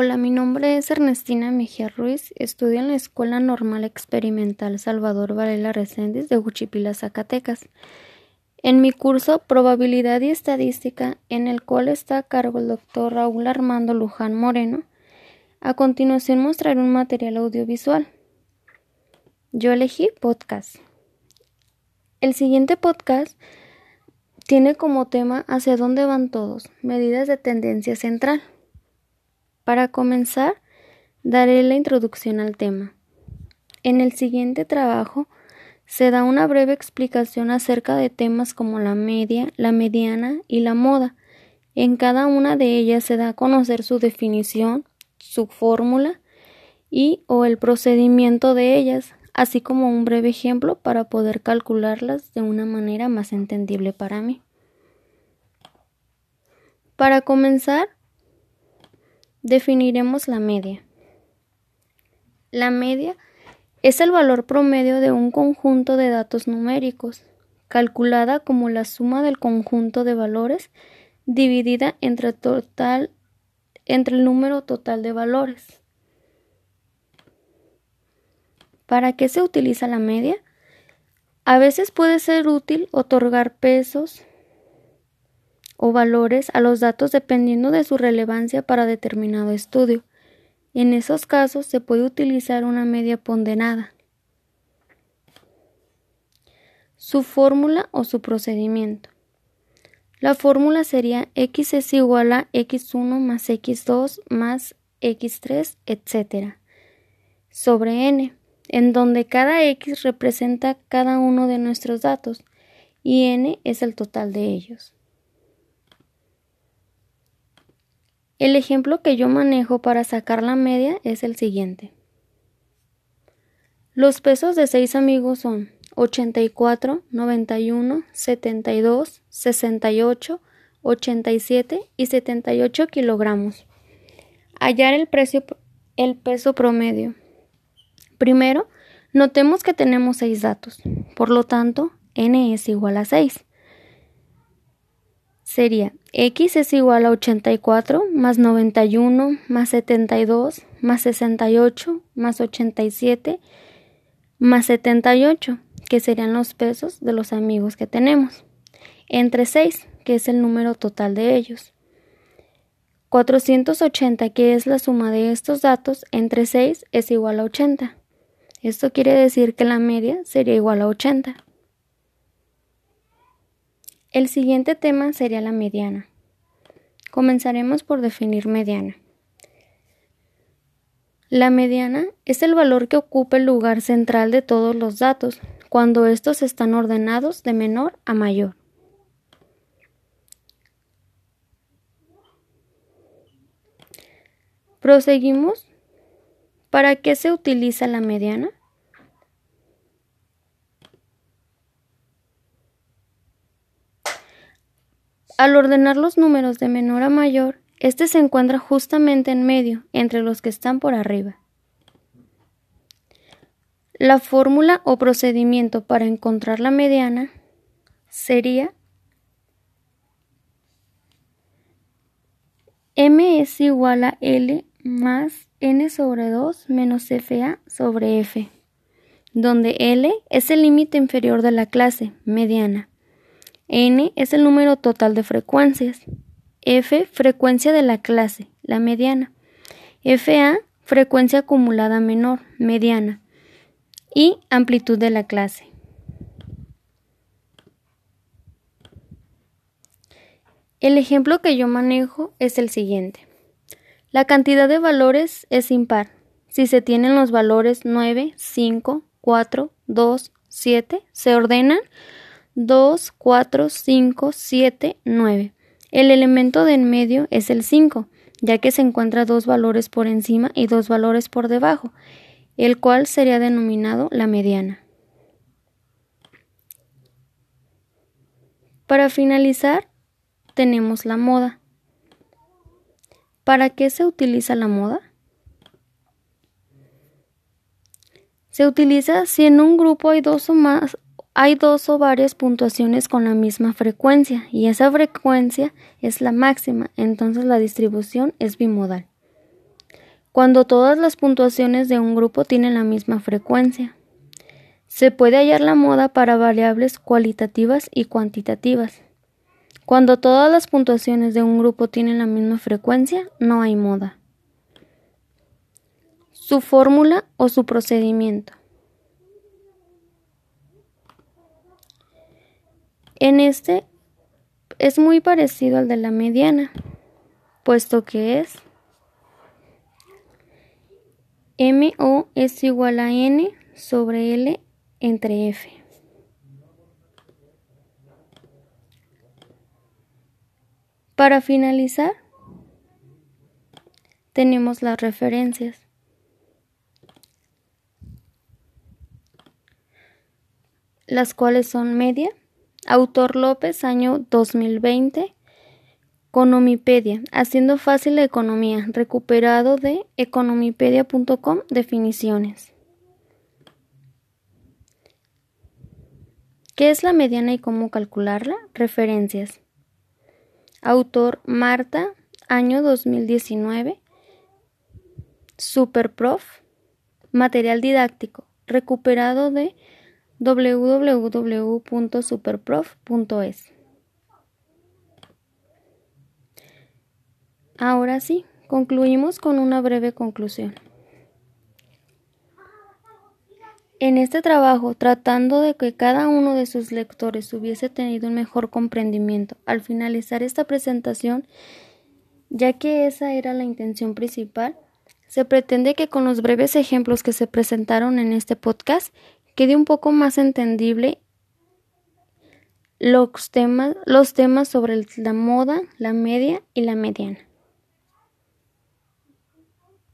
Hola, mi nombre es Ernestina Mejía Ruiz, estudio en la Escuela Normal Experimental Salvador Varela Reséndiz de Huchipila, Zacatecas. En mi curso Probabilidad y Estadística, en el cual está a cargo el doctor Raúl Armando Luján Moreno, a continuación mostraré un material audiovisual. Yo elegí podcast. El siguiente podcast tiene como tema Hacia dónde van todos, medidas de tendencia central. Para comenzar, daré la introducción al tema. En el siguiente trabajo se da una breve explicación acerca de temas como la media, la mediana y la moda. En cada una de ellas se da a conocer su definición, su fórmula y o el procedimiento de ellas, así como un breve ejemplo para poder calcularlas de una manera más entendible para mí. Para comenzar, Definiremos la media. La media es el valor promedio de un conjunto de datos numéricos, calculada como la suma del conjunto de valores dividida entre, el número total de valores. ¿Para qué se utiliza la media? A veces puede ser útil otorgar pesos, o valores a los datos dependiendo de su relevancia para determinado estudio. En esos casos se puede utilizar una media ponderada. Su fórmula o su procedimiento. La fórmula sería x es igual a x1 más x2 más x3, etc. sobre n, en donde cada x representa cada uno de nuestros datos y n es el total de ellos. El ejemplo que yo manejo para sacar la media es el siguiente. Los pesos de seis amigos son 84, 91, 72, 68, 87 y 78 kilogramos. Hallar el, precio, el peso promedio. Primero, notemos que tenemos seis datos, por lo tanto, n es igual a 6 sería x es igual a 84 más 91 más 72 más 68 más 87 más 78, que serían los pesos de los amigos que tenemos, entre 6, que es el número total de ellos. 480, que es la suma de estos datos, entre 6 es igual a 80. Esto quiere decir que la media sería igual a 80. El siguiente tema sería la mediana. Comenzaremos por definir mediana. La mediana es el valor que ocupa el lugar central de todos los datos cuando estos están ordenados de menor a mayor. Proseguimos. ¿Para qué se utiliza la mediana? Al ordenar los números de menor a mayor, este se encuentra justamente en medio, entre los que están por arriba. La fórmula o procedimiento para encontrar la mediana sería m es igual a L más n sobre 2 menos FA sobre F, donde L es el límite inferior de la clase mediana N es el número total de frecuencias. F, frecuencia de la clase, la mediana. FA, frecuencia acumulada menor, mediana. Y amplitud de la clase. El ejemplo que yo manejo es el siguiente. La cantidad de valores es impar. Si se tienen los valores 9, 5, 4, 2, 7, se ordenan 2, 4, 5, 7, 9. El elemento de en medio es el 5, ya que se encuentra dos valores por encima y dos valores por debajo, el cual sería denominado la mediana. Para finalizar, tenemos la moda. ¿Para qué se utiliza la moda? Se utiliza si en un grupo hay dos o más hay dos o varias puntuaciones con la misma frecuencia y esa frecuencia es la máxima, entonces la distribución es bimodal. cuando todas las puntuaciones de un grupo tienen la misma frecuencia. Se puede hallar la moda para variables cualitativas y cuantitativas. Cuando todas las puntuaciones de un grupo tienen la misma frecuencia, no hay moda. Su fórmula o su procedimiento. En este es muy parecido al de la mediana, puesto que es MO es igual a N sobre L entre F. Para finalizar, tenemos las referencias. las cuales son media, autor López, año 2020, Economipedia, haciendo fácil la economía, recuperado de economipedia.com, definiciones. ¿Qué es la mediana y cómo calcularla? Referencias. Autor Marta, año 2019. Superprof. Material didáctico. Recuperado de www.superprof.es. Ahora sí, concluimos con una breve conclusión. En este trabajo, tratando de que cada uno de sus lectores hubiese tenido un mejor comprendimiento al finalizar esta presentación, ya que esa era la intención principal, se pretende que con los breves ejemplos que se presentaron en este podcast quede un poco más entendible los temas, los temas sobre la moda, la media y la mediana.